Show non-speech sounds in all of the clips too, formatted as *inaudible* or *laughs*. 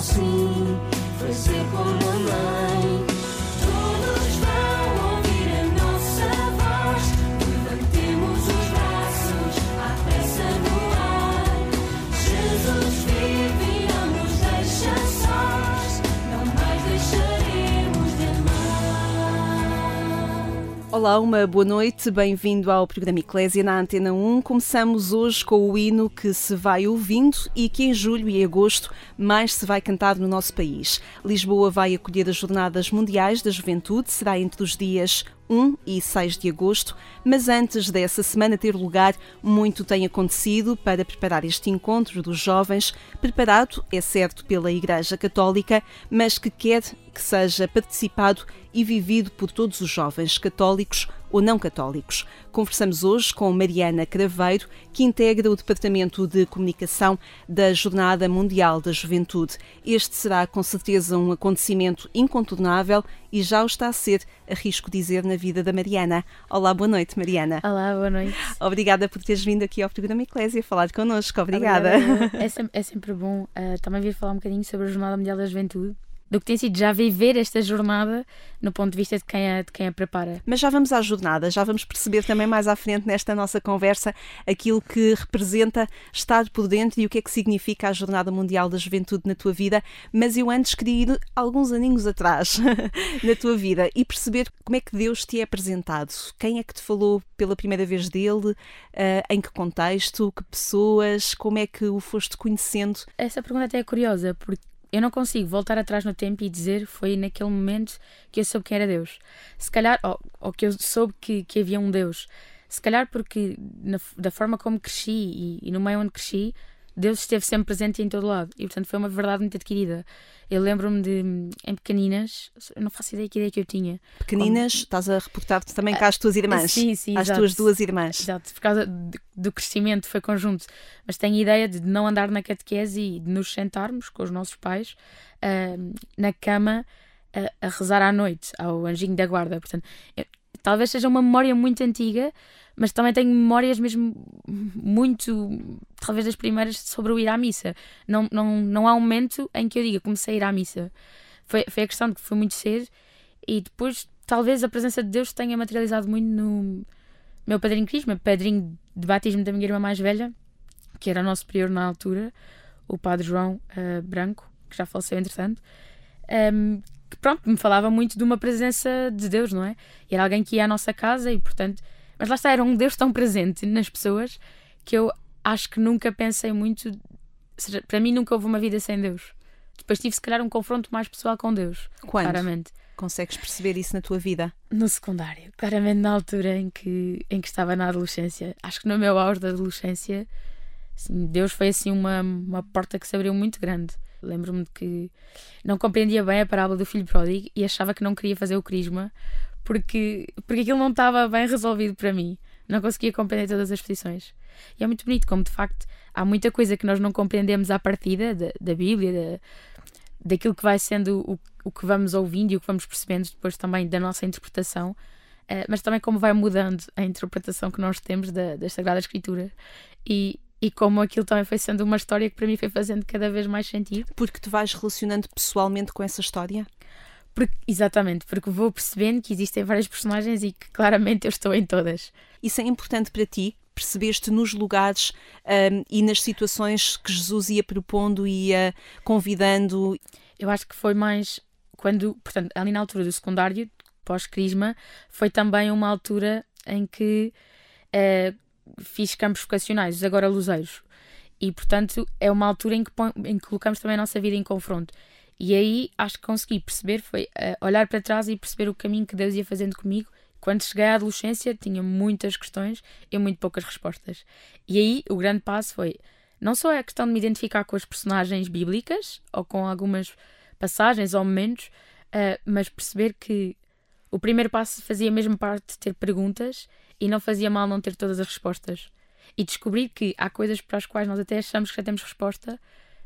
Sim, foi ser como nós. Olá, uma boa noite, bem-vindo ao programa Eclésia na Antena 1. Começamos hoje com o hino que se vai ouvindo e que em julho e agosto mais se vai cantar no nosso país. Lisboa vai acolher as Jornadas Mundiais da Juventude, será entre os dias 1 e 6 de agosto, mas antes dessa semana ter lugar, muito tem acontecido para preparar este encontro dos jovens, preparado, é certo, pela Igreja Católica, mas que quer que seja participado e vivido por todos os jovens católicos ou não católicos. Conversamos hoje com Mariana Craveiro, que integra o Departamento de Comunicação da Jornada Mundial da Juventude. Este será com certeza um acontecimento incontornável e já o está a ser, arrisco dizer, na vida da Mariana. Olá, boa noite, Mariana. Olá, boa noite. Obrigada por teres vindo aqui ao programa Eclésia falar connosco. Obrigada. Obrigada. É, sempre, é sempre bom uh, também vir falar um bocadinho sobre a Jornada Mundial da Juventude do que tem sido já viver esta jornada no ponto de vista de quem a, de quem a prepara. Mas já vamos à jornada, já vamos perceber também mais à frente nesta nossa conversa aquilo que representa estar por dentro e o que é que significa a Jornada Mundial da Juventude na tua vida. Mas eu antes queria ir alguns aninhos atrás *laughs* na tua vida e perceber como é que Deus te é apresentado. Quem é que te falou pela primeira vez dele? Uh, em que contexto? Que pessoas? Como é que o foste conhecendo? Essa pergunta até é curiosa, porque eu não consigo voltar atrás no tempo e dizer foi naquele momento que eu soube quem era Deus. Se calhar, ou, ou que eu soube que, que havia um Deus. Se calhar porque na, da forma como cresci e, e no meio onde cresci, Deus esteve sempre presente em todo lado e, portanto, foi uma verdade muito adquirida. Eu lembro-me de, em pequeninas, eu não faço ideia que ideia que eu tinha. Pequeninas, como... estás a reportar-te também cá às tuas irmãs? Sim, sim. Às exato. tuas duas irmãs. Exato, por causa do crescimento foi conjunto. Mas tenho a ideia de não andar na catequese e de nos sentarmos com os nossos pais uh, na cama a, a, rezar à noite ao anjinho da guarda. Portanto, talvez seja uma memória muito antiga, mas também tenho memórias mesmo muito, talvez das primeiras, sobre o ir à missa. Não, não, não há um momento em que eu diga comecei a ir à missa. Foi, foi a questão de que foi muito cedo e depois talvez a presença de Deus tenha materializado muito no meu padrinho Crisma, padrinho de batismo da minha irmã mais velha, que era o nosso superior na altura, o padre João uh, Branco, que já faleceu entretanto, um, que pronto, me falava muito de uma presença de Deus, não é? E era alguém que ia à nossa casa e portanto mas lá está, era um Deus tão presente nas pessoas que eu acho que nunca pensei muito. Seja, para mim, nunca houve uma vida sem Deus. Depois tive, se calhar, um confronto mais pessoal com Deus. Quando? Claramente. Consegues perceber isso na tua vida? No secundário. Claramente, na altura em que, em que estava na adolescência. Acho que no meu auge da adolescência, assim, Deus foi assim uma, uma porta que se abriu muito grande. Lembro-me de que não compreendia bem a parábola do filho pródigo e achava que não queria fazer o crisma porque, porque aquilo não estava bem resolvido para mim. Não conseguia compreender todas as posições. E é muito bonito como, de facto, há muita coisa que nós não compreendemos à partida da, da Bíblia, da, daquilo que vai sendo o, o que vamos ouvindo e o que vamos percebendo depois também da nossa interpretação, uh, mas também como vai mudando a interpretação que nós temos da, da Sagrada Escritura. E, e como aquilo também foi sendo uma história que para mim foi fazendo cada vez mais sentido. Porque te vais relacionando pessoalmente com essa história? Porque, exatamente, porque vou percebendo que existem várias personagens e que claramente eu estou em todas. Isso é importante para ti? Percebeste nos lugares um, e nas situações que Jesus ia propondo e ia convidando? Eu acho que foi mais quando, portanto, ali na altura do secundário, pós-crisma, foi também uma altura em que uh, fiz campos vocacionais, agora luzeiros. E, portanto, é uma altura em que, em que colocamos também a nossa vida em confronto. E aí acho que consegui perceber, foi uh, olhar para trás e perceber o caminho que Deus ia fazendo comigo. Quando cheguei à adolescência, tinha muitas questões e muito poucas respostas. E aí o grande passo foi não só a questão de me identificar com as personagens bíblicas ou com algumas passagens ou momentos, uh, mas perceber que o primeiro passo fazia mesmo parte de ter perguntas e não fazia mal não ter todas as respostas. E descobrir que há coisas para as quais nós até achamos que já temos resposta,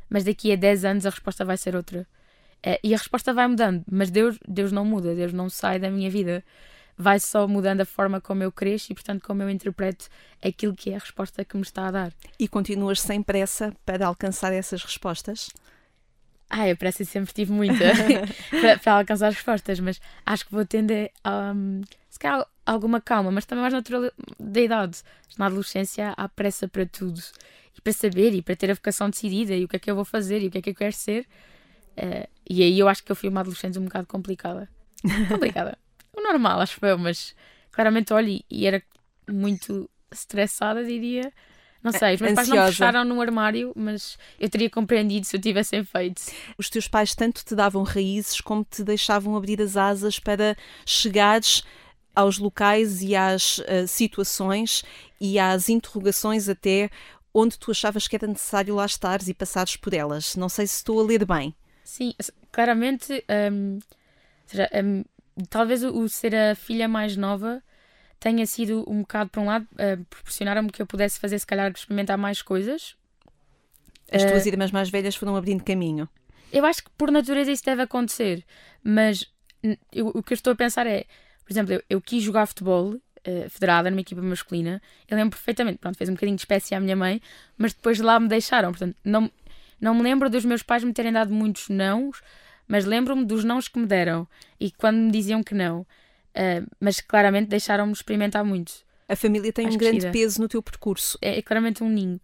mas daqui a 10 anos a resposta vai ser outra. Uh, e a resposta vai mudando, mas Deus, Deus não muda, Deus não sai da minha vida. Vai só mudando a forma como eu cresço e, portanto, como eu interpreto aquilo que é a resposta que me está a dar. E continuas sem pressa para alcançar essas respostas? Ah, eu pressa sempre tive muita *laughs* para, para, alcançar as respostas, mas acho que vou tender a um, se calhar alguma calma, mas também mais natural da idade. Na adolescência há pressa para tudo e para saber e para ter a vocação decidida e o que é que eu vou fazer e o que é que eu quero ser. Uh, e aí eu acho que eu fui uma adolescente um bocado complicada. *laughs* Complicada. o normal, acho eu, mas claramente olho e era muito estressada, diria. Não sei, os meus Ansiosa. pais não fecharam no armário, mas eu teria compreendido se o tivessem feito. Os teus pais tanto te davam raízes como te deixavam abrir as asas para chegares aos locais e às uh, situações e às interrogações até onde tu achavas que era necessário lá estares e passares por elas. Não sei se estou a ler bem. Sim, claramente, um, seja, um, talvez o, o ser a filha mais nova tenha sido um bocado, por um lado, uh, proporcionaram-me que eu pudesse fazer, se calhar, experimentar mais coisas. As uh, tuas irmãs mais velhas foram abrindo caminho. Eu acho que por natureza isso deve acontecer, mas eu, o que eu estou a pensar é, por exemplo, eu, eu quis jogar futebol uh, federada numa equipa masculina, eu lembro perfeitamente, pronto, fez um bocadinho de espécie à minha mãe, mas depois lá me deixaram, portanto, não, não me lembro dos meus pais me terem dado muitos nãos, mas lembro-me dos nãos que me deram e quando me diziam que não. Uh, mas claramente deixaram-me experimentar muito. A família tem um grande peso no teu percurso. É, é, claramente um ninho.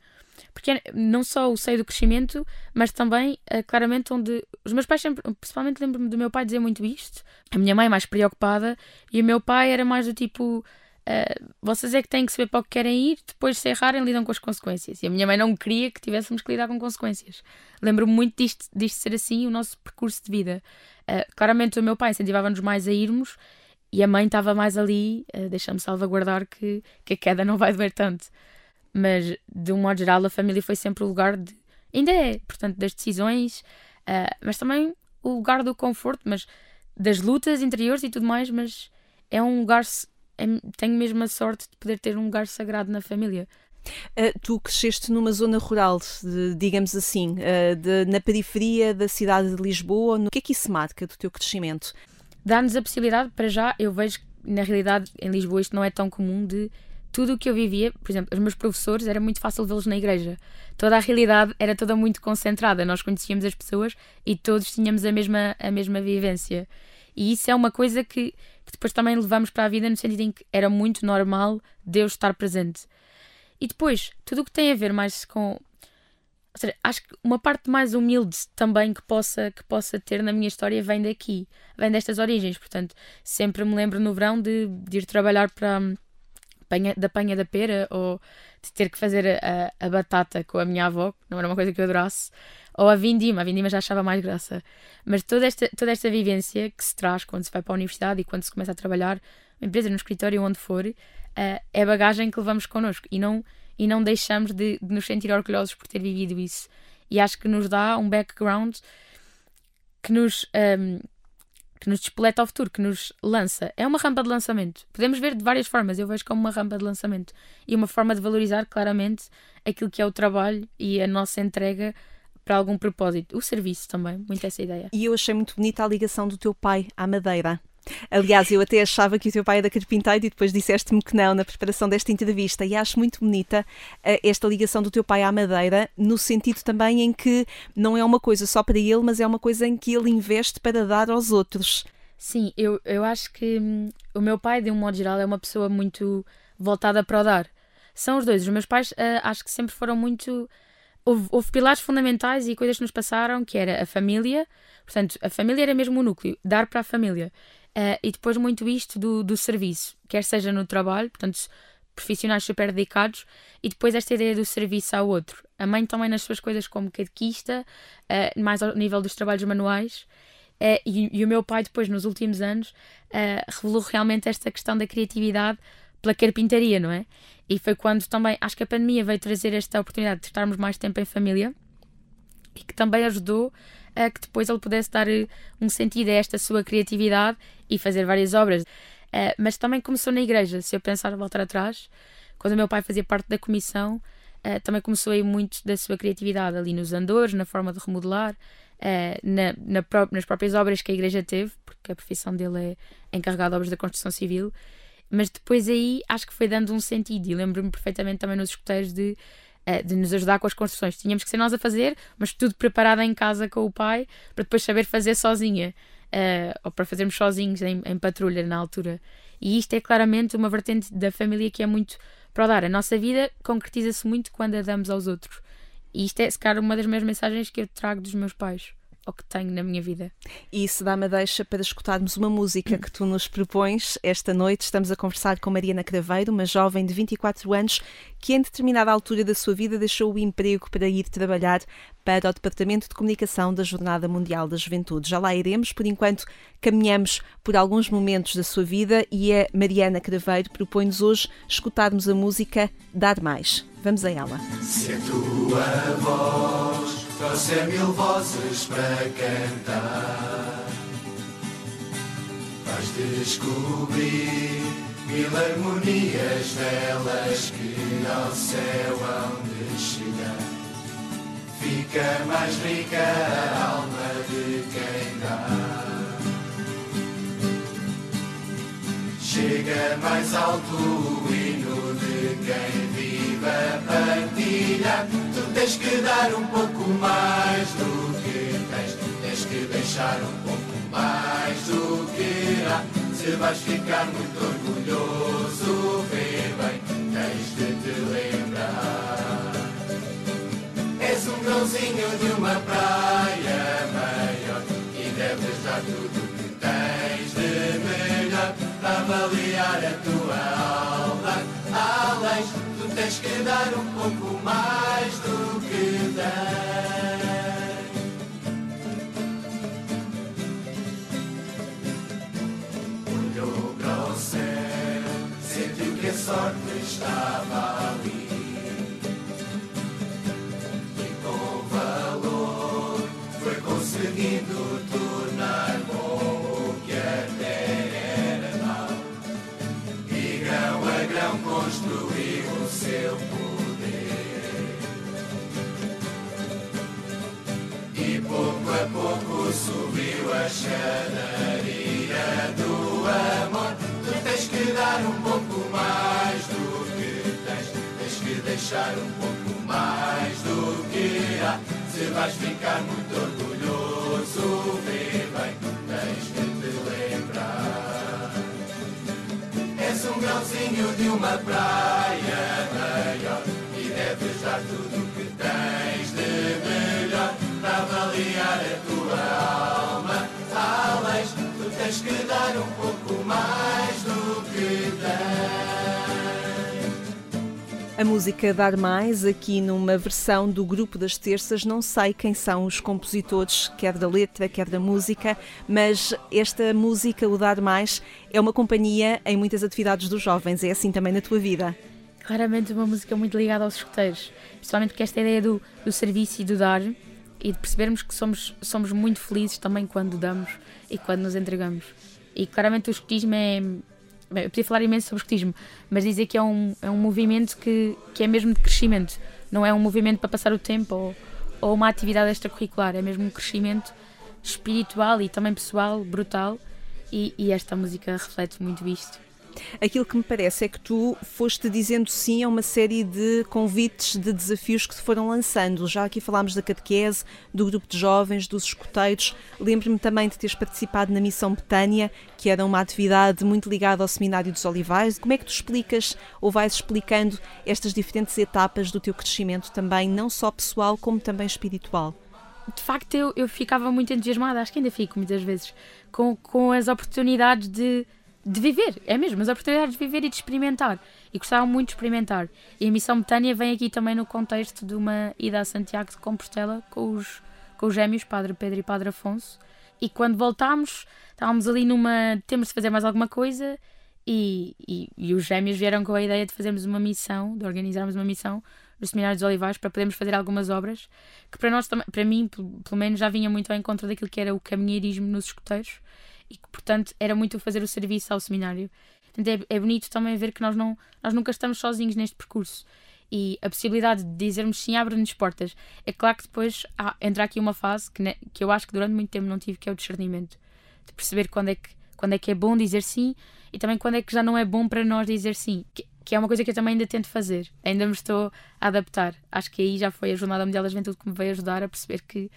Porque é não só o seio do crescimento, mas também uh, claramente onde. Os meus pais sempre, principalmente lembro-me do meu pai dizer muito isto. A minha mãe mais preocupada e o meu pai era mais do tipo. Uh, vocês é que têm que saber para o que querem ir, depois se errarem lidam com as consequências. E a minha mãe não queria que tivéssemos que lidar com consequências. Lembro-me muito disto, disto ser assim o nosso percurso de vida. Uh, claramente o meu pai incentivava-nos mais a irmos e a mãe estava mais ali, uh, deixa-me salvaguardar que, que a queda não vai doer tanto. Mas, de um modo geral, a família foi sempre o lugar de. Ainda é, portanto, das decisões, uh, mas também o lugar do conforto, mas das lutas interiores e tudo mais. Mas é um lugar. É, tenho mesmo a sorte de poder ter um lugar sagrado na família. Uh, tu cresceste numa zona rural, de, digamos assim, uh, de, na periferia da cidade de Lisboa. O que é que isso marca do teu crescimento? dá-nos a possibilidade, para já, eu vejo que na realidade em Lisboa isto não é tão comum de tudo o que eu vivia, por exemplo, os meus professores, era muito fácil vê-los na igreja. Toda a realidade era toda muito concentrada. Nós conhecíamos as pessoas e todos tínhamos a mesma, a mesma vivência. E isso é uma coisa que, que depois também levamos para a vida no sentido em que era muito normal Deus estar presente. E depois, tudo o que tem a ver mais com ou seja, acho que uma parte mais humilde também que possa, que possa ter na minha história vem daqui, vem destas origens. Portanto, sempre me lembro no verão de, de ir trabalhar para penha, da penha da pera ou de ter que fazer a, a, batata com a minha avó, não era uma coisa que eu adorasse, ou a vindima, a vindima já achava mais graça. Mas toda esta, toda esta vivência que se traz quando se vai para a universidade e quando se começa a trabalhar, uma empresa, no escritório, onde for, uh, é bagagem que levamos connosco e não e não deixamos de, de nos sentir orgulhosos por ter vivido isso. E acho que nos dá um background que nos, um, que nos despoleta ao futuro, que nos lança. É uma rampa de lançamento. Podemos ver de várias formas, eu vejo como uma rampa de lançamento. E uma forma de valorizar claramente aquilo que é o trabalho e a nossa entrega para algum propósito. O serviço também, muito essa ideia. E eu achei muito bonita a ligação do teu pai à Madeira. Aliás, eu até achava que o teu pai era carpinteiro e depois disseste-me que não na preparação desta entrevista. E acho muito bonita uh, esta ligação do teu pai à Madeira, no sentido também em que não é uma coisa só para ele, mas é uma coisa em que ele investe para dar aos outros. Sim, eu, eu acho que hum, o meu pai, de um modo geral, é uma pessoa muito voltada para o dar. São os dois. Os meus pais uh, acho que sempre foram muito. Houve, houve, pilares fundamentais e coisas que nos passaram, que era a família. Portanto, a família era mesmo o núcleo, dar para a família. Uh, e depois muito isto do, do serviço, quer seja no trabalho, portanto, profissionais super dedicados e depois esta ideia do serviço ao outro. A mãe também nas suas coisas como catequista, uh, mais ao nível dos trabalhos manuais. Uh, e, e, o meu pai, depois, nos últimos anos, revelou realmente esta questão da criatividade pela carpintaria, não é? E foi quando também, acho que a pandemia veio trazer esta oportunidade de estarmos mais tempo em família e que também ajudou a que depois ele pudesse dar um sentido a esta sua criatividade e fazer várias obras. Uh, mas também começou na igreja. Se eu pensar voltar atrás, quando o meu pai fazia parte da comissão, uh, também começou aí muito da sua criatividade ali nos andores, na forma de remodelar, uh, na, na pró nas próprias obras que a igreja teve, porque a profissão dele é encarregado de obras da construção civil. Mas depois aí acho que foi dando um sentido. E lembro-me perfeitamente também nos escuteiros de de nos ajudar com as construções. Tínhamos que ser nós a fazer, mas tudo preparado em casa com o pai, para depois saber fazer sozinha uh, ou para fazermos sozinhos em, em, patrulha na altura. E isto é claramente uma vertente da família que é muito para dar. A nossa vida concretiza-se muito quando a damos aos outros. E isto é, se calhar, uma das minhas mensagens que eu trago dos meus pais ou que tenho na minha vida. E isso dá-me deixa para escutarmos uma música que tu nos propões. Esta noite estamos a conversar com Mariana Craveiro, uma jovem de 24 anos que, em determinada altura da sua vida, deixou o emprego para ir trabalhar para o Departamento de Comunicação da Jornada Mundial da Juventude. Já lá iremos, por enquanto caminhamos por alguns momentos da sua vida e a Mariana Craveiro propõe-nos hoje escutarmos a música Dar Mais. Vamos a ela. Se a tua voz trouxe mil vozes para cantar. Vais descobrir mil harmonias delas que ao céu hão de chegar. Fica mais rica a alma de quem dá. Chega mais alto o hino de quem vive a partilha tens que dar um pouco mais do que tens, tens que deixar um pouco mais do que há. Se vais ficar muito orgulhoso, vê bem, tens de te lembrar. És um grãozinho de uma praia maior e deves dar tudo avaliar a tua alma. Além tens que dar um pouco mais do que dás. Olhou para o céu, sentiu que a sorte estava ali. E com valor foi conseguindo tornar Dar Mais, aqui numa versão do Grupo das Terças, não sei quem são os compositores, quer da letra, quer da música, mas esta música, o Dar Mais, é uma companhia em muitas atividades dos jovens, é assim também na tua vida claramente uma música muito ligada aos escuteiros, principalmente porque esta ideia do, do serviço e do dar e de percebermos que somos, somos muito felizes também quando damos e quando nos entregamos. E claramente o escutismo é. Bem, eu podia falar imenso sobre o escutismo, mas dizer que é um, é um movimento que, que é mesmo de crescimento, não é um movimento para passar o tempo ou, ou uma atividade extracurricular, é mesmo um crescimento espiritual e também pessoal brutal. E, e esta música reflete muito isto. Aquilo que me parece é que tu foste dizendo sim a uma série de convites, de desafios que se foram lançando. Já aqui falámos da catequese, do grupo de jovens, dos escuteiros. Lembro-me também de teres participado na Missão Betânia, que era uma atividade muito ligada ao Seminário dos Olivais. Como é que tu explicas ou vais explicando estas diferentes etapas do teu crescimento também, não só pessoal como também espiritual? de facto eu, eu ficava muito entusiasmada, acho que ainda fico muitas vezes, com, com as oportunidades de, de viver, é mesmo, as oportunidades de viver e de experimentar. E gostava muito de experimentar. E a missão Betânia vem aqui também no contexto de uma ida a Santiago de Compostela com os, com os gêmeos, Padre Pedro e Padre Afonso. E quando voltámos, estávamos ali numa. temos de fazer mais alguma coisa. E, e, e os gêmeos vieram com a ideia de fazermos uma missão, de organizarmos uma missão no Seminário dos Olivais para podermos fazer algumas obras que para nós, para mim, pelo menos, já vinha muito ao encontro daquilo que era o caminheirismo nos escuteiros e que, portanto, era muito fazer o serviço ao seminário. Portanto, é, é bonito também ver que nós, não, nós nunca estamos sozinhos neste percurso. E a possibilidade de dizermos sim abre-nos portas. É claro que depois há, entra aqui uma fase que, que eu acho que durante muito tempo não tive, que é o discernimento. De perceber quando é que, quando é, que é bom dizer sim e também quando é que já não é bom para nós dizer sim. Que, que é uma coisa que eu também ainda tento fazer. Ainda me estou a adaptar. Acho que aí já foi a Jornada Mundial da Juventude que me veio ajudar a perceber que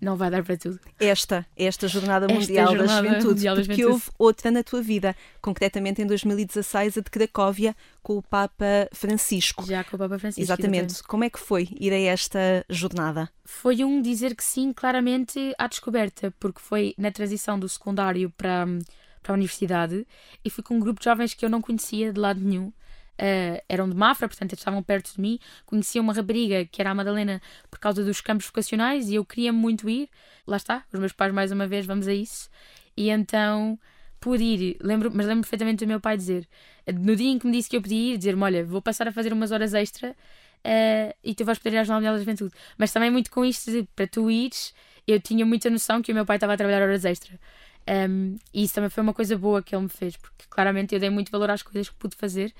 não vai dar para tudo. Esta, esta Jornada esta Mundial jornada da Juventude, mundial porque houve outra na tua vida, concretamente em 2016, a de Cracóvia, com o Papa Francisco. Já com o Papa Francisco. Exatamente. exatamente. Como é que foi ir a esta jornada? Foi um dizer que sim, claramente, à descoberta, porque foi na transição do secundário para, para a universidade e fui com um grupo de jovens que eu não conhecia de lado nenhum uh, eram de Mafra, portanto estavam perto de mim. Conhecia uma rapariga que era a Madalena por causa dos campos vocacionais e eu queria muito ir. Lá está, os meus pais mais uma vez, vamos a isso. E então pude ir, lembro, mas lembro perfeitamente do meu pai dizer, no dia em que me disse que eu podia ir, dizer-me: Olha, vou passar a fazer umas horas extra uh, e tu vais poder ir à Jornal da Juventude. Mas também muito com isto de para tu ires, eu tinha muita noção que o meu pai estava a trabalhar horas extra. Um, e isso também foi uma coisa boa que ele me fez, porque claramente eu dei muito valor às coisas que pude fazer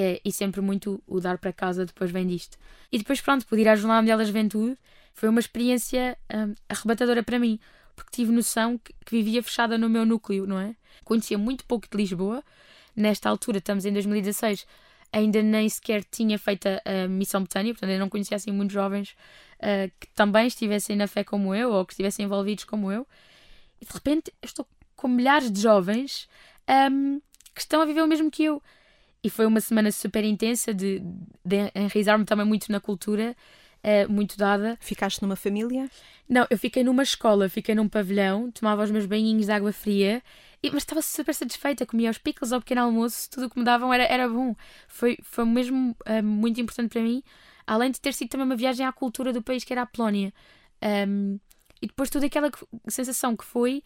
é, e sempre muito o dar para casa depois vem disto. E depois, pronto, pude ir à Jornada Mundial da Juventude, foi uma experiência hum, arrebatadora para mim, porque tive noção que, que, vivia fechada no meu núcleo, não é? Conhecia muito pouco de Lisboa, nesta altura, estamos em 2016, ainda nem sequer tinha feito a, missão Betânia, portanto, eu não conhecia assim muitos jovens uh, que também estivessem na fé como eu ou que estivessem envolvidos como eu. E de repente, eu estou com milhares de jovens um, que estão a viver o mesmo que eu e foi uma semana super intensa de, de enraizar-me também muito na cultura, uh, muito dada. Ficaste numa família? Não, eu fiquei numa escola, fiquei num pavilhão, tomava os meus banhinhos de água fria, e, mas estava super satisfeita, comia os pickles ao pequeno almoço, tudo o que me davam era, era bom. Foi, foi mesmo uh, muito importante para mim, além de ter sido também uma viagem à cultura do país que era a Polónia. Um, e depois toda aquela sensação que foi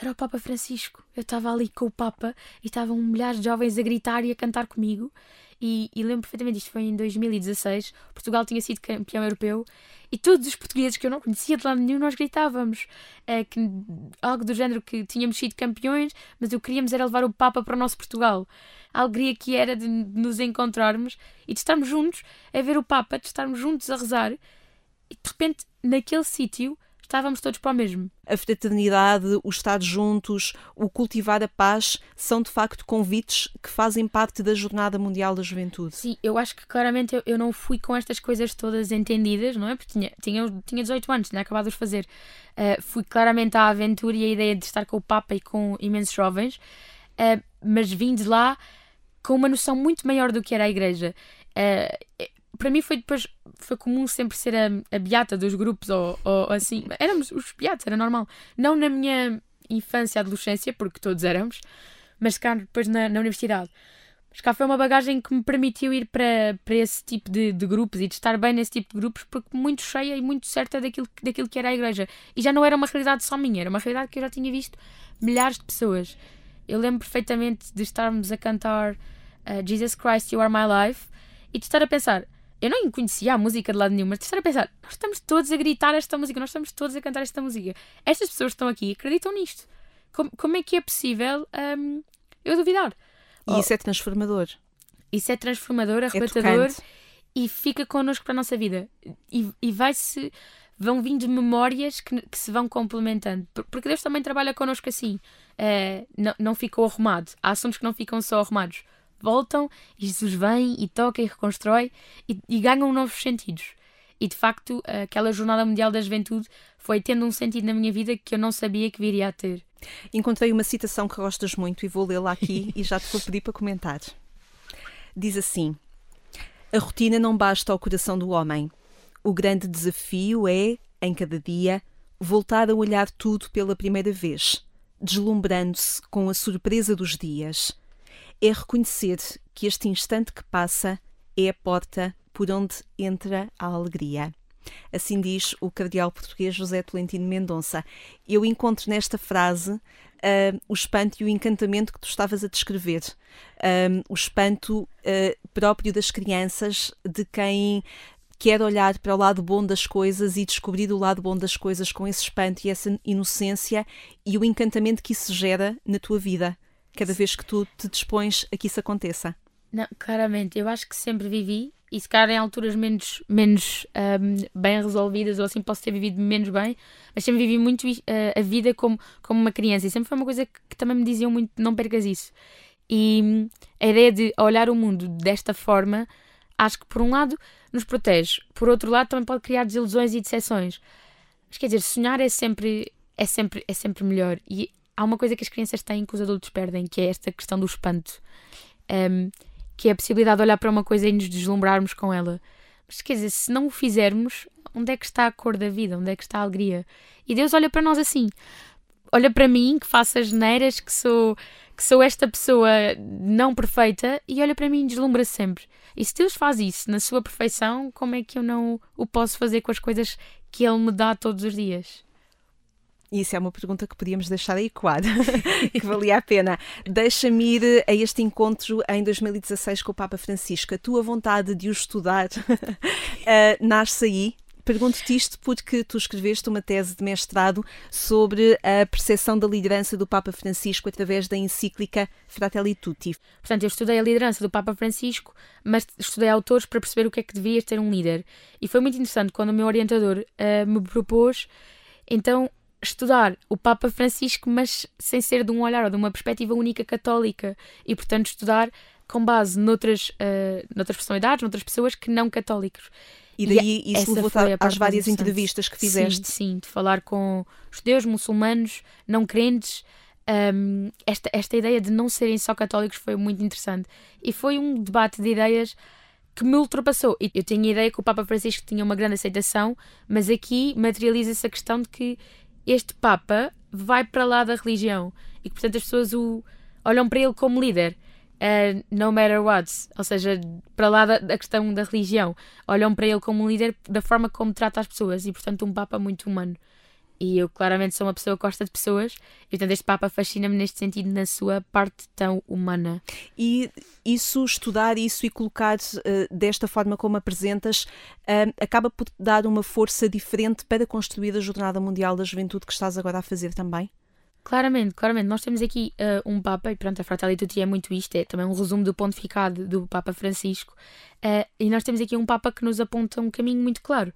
era o Papa Francisco. Eu estava ali com o Papa e estavam milhares de jovens a gritar e a cantar comigo. E, e, lembro perfeitamente, isto foi em 2016, Portugal tinha sido campeão europeu e todos os portugueses que eu não conhecia de lado nenhum, nós gritávamos é, que, algo do género que tínhamos sido campeões, mas o que queríamos era levar o Papa para o nosso Portugal. A alegria que era de, de nos encontrarmos e de estarmos juntos a ver o Papa, de estarmos juntos a rezar e de repente, naquele sítio, estávamos todos para o mesmo. A fraternidade, o estar juntos, o cultivar a paz são de facto convites que fazem parte da Jornada Mundial da Juventude. Sim, eu acho que claramente eu, eu não fui com estas coisas todas entendidas, não é? Porque tinha, tinha, tinha 18 anos, tinha acabado de os fazer. Uh, fui claramente à aventura e a ideia de estar com o Papa e com imensos jovens, uh, mas vim de lá com uma noção muito maior do que era a igreja. Uh, para mim foi depois foi comum sempre ser a, a beata dos grupos ou, ou assim. Éramos os beatos, era normal. Não na minha infância, adolescência, porque todos éramos, mas cá depois na, na universidade. Mas cá foi uma bagagem que me permitiu ir para, para esse tipo de, de grupos e de estar bem nesse tipo de grupos, porque muito cheia e muito certa daquilo, daquilo que era a igreja. E já não era uma realidade só minha, era uma realidade que eu já tinha visto milhares de pessoas. Eu lembro perfeitamente de estarmos a cantar uh, Jesus Christ, You Are My Life e de estar a pensar eu não conhecia a música de lado nenhum, mas estar a pensar, nós estamos todos a gritar esta música, nós estamos todos a cantar esta música. Estas pessoas que estão aqui acreditam nisto. Como, como é que é possível um, eu duvidar? E oh, isso é transformador. Isso é transformador, é arrebatador é e fica connosco para a nossa vida. E, e vai-se. Vão vindo memórias que, que, se vão complementando. Porque Deus também trabalha connosco assim. Uh, não, não ficou arrumado. Há assuntos que não ficam só arrumados voltam e Jesus vem e toca e reconstrói e, e ganham novos sentidos. E de facto, aquela Jornada Mundial da Juventude foi tendo um sentido na minha vida que eu não sabia que viria a ter. Encontrei uma citação que gostas muito e vou lê-la aqui *laughs* e já te vou pedir para comentar. Diz assim: A rotina não basta ao coração do homem. O grande desafio é, em cada dia, voltar a olhar tudo pela primeira vez, deslumbrando-se com a surpresa dos dias. É reconhecer que este instante que passa é a porta por onde entra a alegria. Assim diz o cardeal português José Tolentino Mendonça. Eu encontro nesta frase uh, o espanto e o encantamento que tu estavas a descrever. Um, o espanto uh, próprio das crianças, de quem quer olhar para o lado bom das coisas e descobrir o lado bom das coisas com esse espanto e essa inocência e o encantamento que isso gera na tua vida, cada vez que tu te dispões a que isso aconteça. Não, claramente, eu acho que sempre vivi e se calhar em alturas menos, menos um, bem resolvidas ou assim posso ter vivido menos bem, mas sempre vivi muito uh, a vida como, como uma criança e sempre foi uma coisa que, que, também me diziam muito: não percas isso. E hum, a ideia de olhar o mundo desta forma, acho que por um lado nos protege, por outro lado também pode criar desilusões e decepções. Mas quer dizer, sonhar é sempre, é sempre, é sempre melhor. E há uma coisa que as crianças têm que os adultos perdem, que é esta questão do espanto. Um, que é a possibilidade de olhar para uma coisa e nos deslumbrarmos com ela. Mas quer dizer, se não o fizermos, onde é que está a cor da vida? Onde é que está a alegria? E Deus olha para nós assim. Olha para mim, que faço as neiras, que sou, que sou esta pessoa não perfeita, e olha para mim e deslumbra -se sempre. E se Deus faz isso na sua perfeição, como é que eu não o posso fazer com as coisas que Ele me dá todos os dias? Isso é uma pergunta que podíamos deixar ecoar, *laughs* que valia a pena. Deixa-me ir a este encontro em 2016 com o Papa Francisco. A tua vontade de o estudar uh, *laughs* nasce aí? Pergunto-te isto porque tu escreveste uma tese de mestrado sobre a percepção da liderança do Papa Francisco através da encíclica Fratelli Tutti. Portanto, eu estudei a liderança do Papa Francisco, mas estudei autores para perceber o que é que devia ter um líder. E foi muito interessante quando o meu orientador uh, me propôs então estudar o Papa Francisco, mas sem ser de um olhar ou de uma perspectiva única católica e, portanto, estudar com base noutras, uh, noutras personalidades, noutras pessoas que não católicos. E daí e isso levou às várias entrevistas que fizeste. Sim, sim, de falar com judeus, muçulmanos, não crentes. Um, esta, esta ideia de não serem só católicos foi muito interessante. E foi um debate de ideias que me ultrapassou. Eu tinha a ideia que o Papa Francisco tinha uma grande aceitação, mas aqui materializa-se a questão de que este Papa vai para lá da religião e que, portanto, as pessoas o olham para ele como líder. Uh, no matter what, ou seja, para lá da, da, questão da religião, olham para ele como líder da forma como trata as pessoas e, portanto, um Papa muito humano. E eu claramente sou uma pessoa que gosta de pessoas, e portanto este Papa fascina-me neste sentido, na sua parte tão humana. E isso, estudar isso e colocar uh, desta forma como apresentas, uh, acaba por dar uma força diferente para construir a Jornada Mundial da Juventude que estás agora a fazer também? Claramente, claramente. Nós temos aqui uh, um Papa, e pronto, a Fratelli Tutti é muito isto, é também um resumo do pontificado do Papa Francisco, e nós temos aqui um Papa que nos aponta um caminho muito claro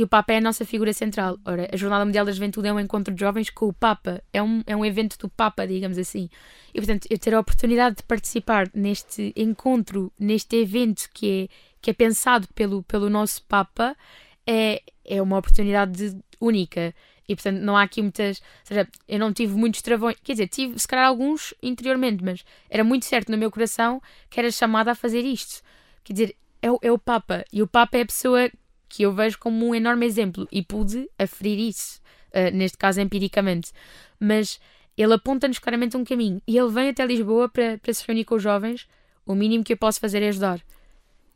e o Papa é a nossa figura central. Ora, a Jornada Mundial da Juventude é um encontro de jovens com o Papa, é um, é um evento do Papa, digamos assim. E portanto, eu ter a oportunidade de participar neste encontro, neste evento que é, que é pensado pelo, pelo nosso Papa, é, é uma oportunidade única. E portanto, não há aqui muitas. Ou seja, eu não tive muitos travões. Quer dizer, tive se calhar alguns interiormente, mas era muito certo no meu coração que era chamada a fazer isto. Quer dizer, é o, é o Papa. E o Papa é a pessoa que eu vejo como um enorme exemplo e pude aferir isso, uh, neste caso empiricamente. Mas ele aponta-nos claramente um caminho e ele vem até Lisboa para, para se reunir com os jovens. O mínimo que eu posso fazer é ajudar.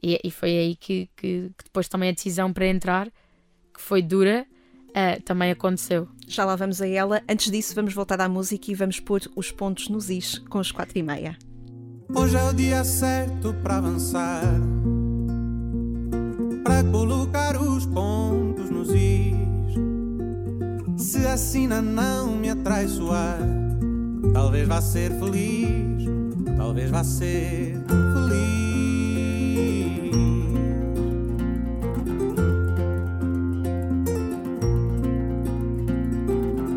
E, e foi aí que, que, que, depois também a decisão para entrar, que foi dura, uh, também aconteceu. Já lá vamos a ela. Antes disso, vamos voltar à música e vamos pôr os pontos nos is com os quatro e meia. Hoje é o dia certo para avançar para colocar Se a sina não me atraiçoar, talvez vá ser feliz, talvez vá ser feliz.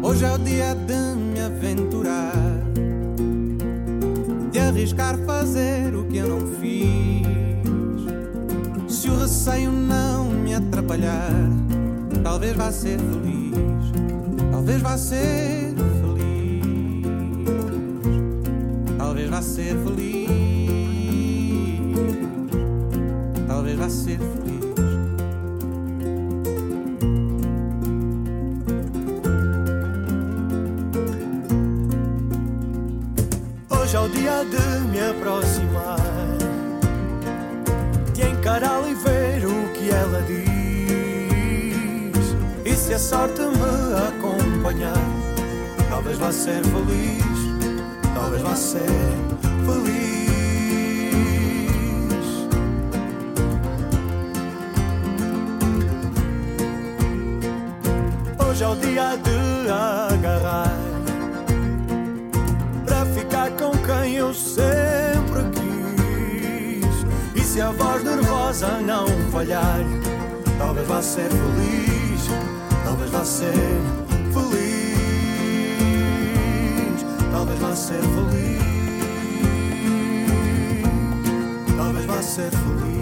Hoje é o dia de me aventurar, de arriscar fazer o que eu não fiz. Se o receio não me atrapalhar, talvez vá ser feliz, talvez vá ser feliz, talvez vá ser feliz, talvez vá ser feliz. Hoje é o dia de me aproximar, de encará-la e ver o que ela diz. E se a sorte me acompanhar, talvez vá ser feliz, talvez vá ser feliz. Hoje é o dia de agarrar para ficar com quem eu sempre quis. E se a voz nervosa não falhar, talvez vá ser feliz, talvez vá ser ser feliz, talvez vá ser feliz.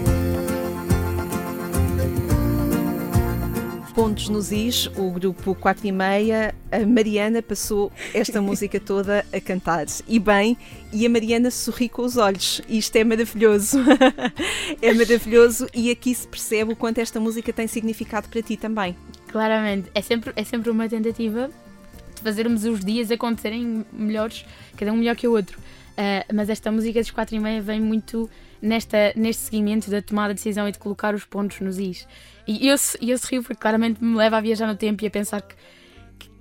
Pontos nos Is, o grupo 4 e meia, a Mariana passou esta *laughs* música toda a cantar. E bem, e a Mariana sorri com os olhos. Isto é maravilhoso. *laughs* é maravilhoso e aqui se percebe o quanto esta música tem significado para ti também. Claramente, é sempre, é sempre uma tentativa fazermos os dias acontecerem melhores, cada um melhor que o outro. Uh, mas esta música dos 4 e meia vem muito nesta, neste seguimento da tomada de decisão e de colocar os pontos nos is. E eu, eu rio porque claramente me leva a viajar no tempo e a pensar que,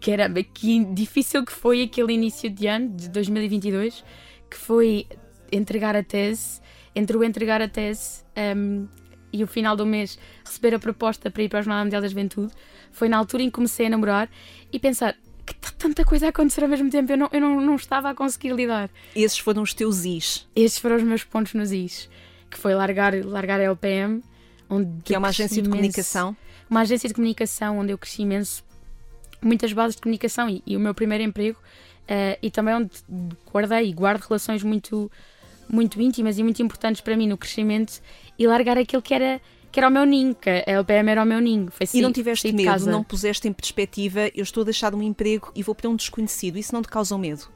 que que difícil que foi aquele início de ano, de 2022, que foi entregar a tese, entre o entregar a tese um, e o final do mês receber a proposta para ir para a Jornada Mundial da Juventude, foi na altura em que comecei a namorar e pensar que tá tanta coisa a acontecer ao mesmo tempo, eu não, eu não, não estava a conseguir lidar. Esses foram os teus is. Esses foram os meus pontos nos is, que foi largar, largar a LPM, onde que é uma agência de imenso, comunicação. Uma agência de comunicação onde eu cresci imenso, muitas bases de comunicação e, e o meu primeiro emprego, uh, e também onde guardei e guardo relações muito, muito íntimas e muito importantes para mim no crescimento, e largar aquilo que era que era o meu ninho, que a LPM era o meu ninho. Foi e não tiveste medo, casa. não puseste em perspectiva, eu estou a deixar de um emprego e vou para um desconhecido, isso não te causa medo?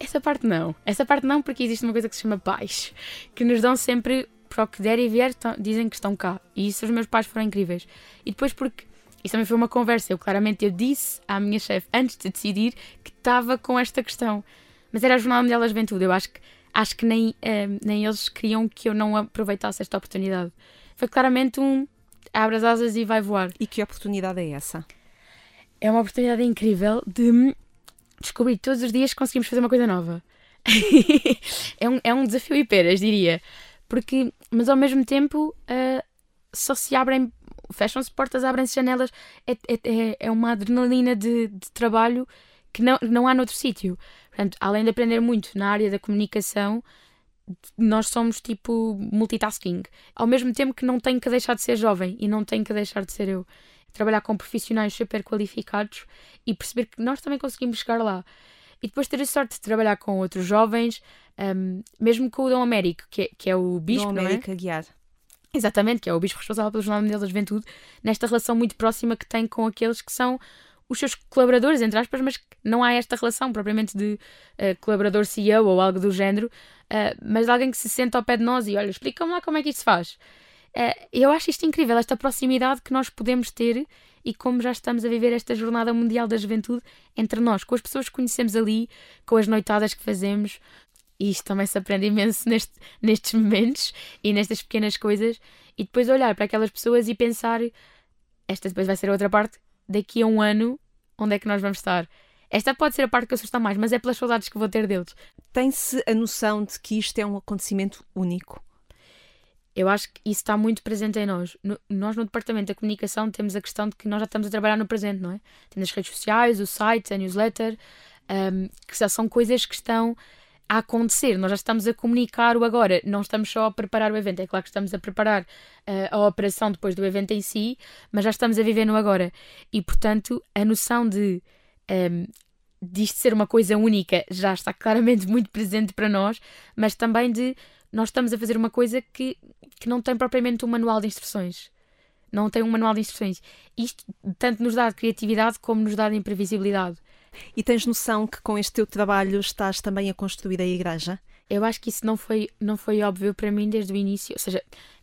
Essa parte não. Essa parte não, porque existe uma coisa que se chama pais, que nos dão sempre para o que der e vier, dizem que estão cá. E isso os meus pais foram incríveis. E depois porque isso também foi uma conversa. Eu claramente eu disse à minha chefe antes de decidir que estava com esta questão. Mas era a Jornada Mundial da Juventude. Eu acho que acho que nem, eh, nem eles queriam que eu não aproveitasse esta oportunidade foi claramente um abre as asas e vai voar. E que oportunidade é essa? É uma oportunidade incrível de descobrir todos os dias que conseguimos fazer uma coisa nova. *laughs* é, um, é um desafio e peras, diria. Porque, mas ao mesmo tempo, uh, só se abrem, fecham-se portas, abrem-se janelas. É, é, é uma adrenalina de, de trabalho que não, não há noutro sítio. Portanto, além de aprender muito na área da comunicação, nós somos tipo multitasking. Ao mesmo tempo que não tenho que deixar de ser jovem e não tenho que deixar de ser eu. Trabalhar com profissionais super qualificados e perceber que nós também conseguimos chegar lá. E depois ter a sorte de trabalhar com outros jovens, um, mesmo com o Dom Américo, que é, que é o bispo. Dom Américo é? Guiar. Exatamente, que é o bispo responsável pelo Jornal Mundial da Juventude, nesta relação muito próxima que tem com aqueles que são os seus colaboradores, entre aspas, mas não há esta relação propriamente de uh, colaborador CEO ou algo do género, uh, mas alguém que se senta ao pé de nós e olha, explica-me lá como é que isso se faz. Uh, eu acho isto incrível, esta proximidade que nós podemos ter e como já estamos a viver esta Jornada Mundial da Juventude entre nós, com as pessoas que conhecemos ali, com as noitadas que fazemos. E isto também se aprende imenso *laughs* neste, nestes momentos e nestas pequenas coisas. E depois olhar para aquelas pessoas e pensar: esta depois vai ser a outra parte, daqui a um ano, onde é que nós vamos estar? Esta pode ser a parte que assusta mais, mas é pelas saudades que vou ter deles. Tem-se a noção de que isto é um acontecimento único? Eu acho que isso está muito presente em nós. No, nós, no Departamento da Comunicação, temos a questão de que nós já estamos a trabalhar no presente, não é? Temos as redes sociais, o site, a newsletter, um, que já são coisas que estão a acontecer. Nós já estamos a comunicar o agora, não estamos só a preparar o evento. É claro que estamos a preparar uh, a operação depois do evento em si, mas já estamos a viver no agora. E, portanto, a noção de um, disto ser uma coisa única já está claramente *laughs* muito presente para nós, mas também de nós estamos a fazer uma coisa que, que não tem propriamente um manual de instruções. Não tem um manual de instruções. Isto tanto nos dá de criatividade como nos dá de imprevisibilidade. E tens noção que com este teu trabalho estás também a construir a igreja? Eu acho que isso não foi, não foi óbvio para mim desde o início. Ou seja,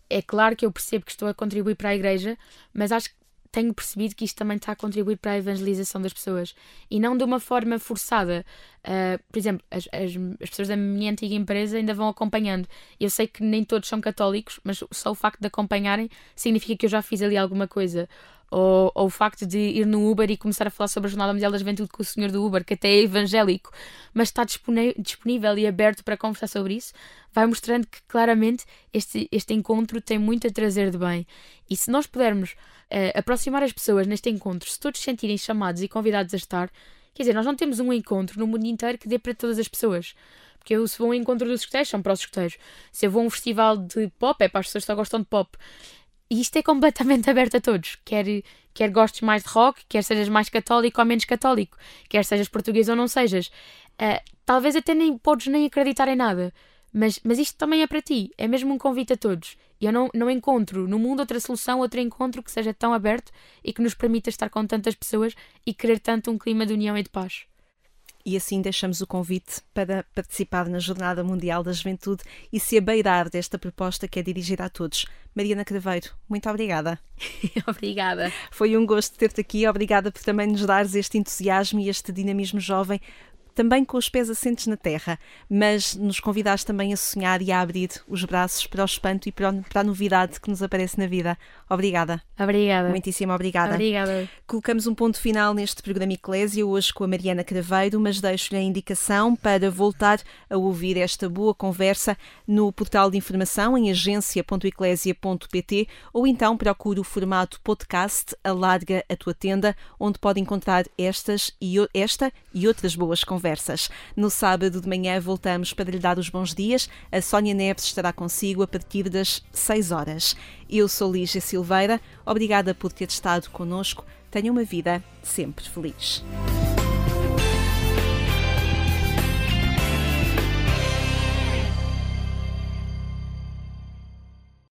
é claro que eu percebo que estou a contribuir para a igreja, mas acho que tenho percebido que isto também está a contribuir para a evangelização das pessoas e não de uma forma forçada. Uh, por exemplo, as, as, as, pessoas da minha antiga empresa ainda vão acompanhando. Eu sei que nem todos são católicos, mas só o facto de acompanharem significa que eu já fiz ali alguma coisa. Ou, ou, o facto de ir no Uber e começar a falar sobre a Jornada Mundial da Juventude com o senhor do Uber, que até é evangélico, mas está disponível e aberto para conversar sobre isso, vai mostrando que claramente este, este encontro tem muito a trazer de bem. E se nós pudermos uh, aproximar as pessoas neste encontro, se todos se sentirem chamados e convidados a estar, quer dizer, nós não temos um encontro no mundo inteiro que dê para todas as pessoas. Porque eu, se vou a um encontro dos escuteiros, são para os escuteiros. Se eu vou a um festival de pop, é para as pessoas que só gostam de pop. E isto é completamente *laughs* aberto a todos. Quer, quer gostes mais de rock, quer sejas mais católico ou menos católico, quer sejas português ou não sejas. Uh, talvez até nem podes nem acreditar em nada. Mas, mas isto também é para ti. É mesmo um convite a todos. E eu não, não encontro no mundo outra solução, outro encontro que seja tão aberto e que nos permita estar com tantas pessoas e querer tanto um clima de união e de paz. E assim deixamos o convite para participar na Jornada Mundial da Juventude e se abeirar desta proposta que é dirigida a todos. Mariana Craveiro, muito obrigada. *laughs* obrigada. Foi um gosto ter-te aqui. Obrigada por também nos dares este entusiasmo e este dinamismo jovem também com os pés assentes na terra, mas nos convidaste também a sonhar e a abrir os braços para o espanto e para a novidade que nos aparece na vida. Obrigada. Obrigada. Muitíssimo obrigada. Obrigada. Colocamos um ponto final neste programa Eclésia, hoje com a Mariana Craveiro, mas deixo-lhe a indicação para voltar a ouvir esta boa conversa no portal de informação em agência.eclésia.pt ou então procure o formato podcast Alarga a Tua Tenda, onde pode encontrar estas e esta e outras boas conversas conversas. No sábado de manhã voltamos para lhe dar os bons dias. A Sónia Neves estará consigo a partir das 6 horas. Eu sou Lígia Silveira. Obrigada por ter estado conosco. Tenha uma vida sempre feliz.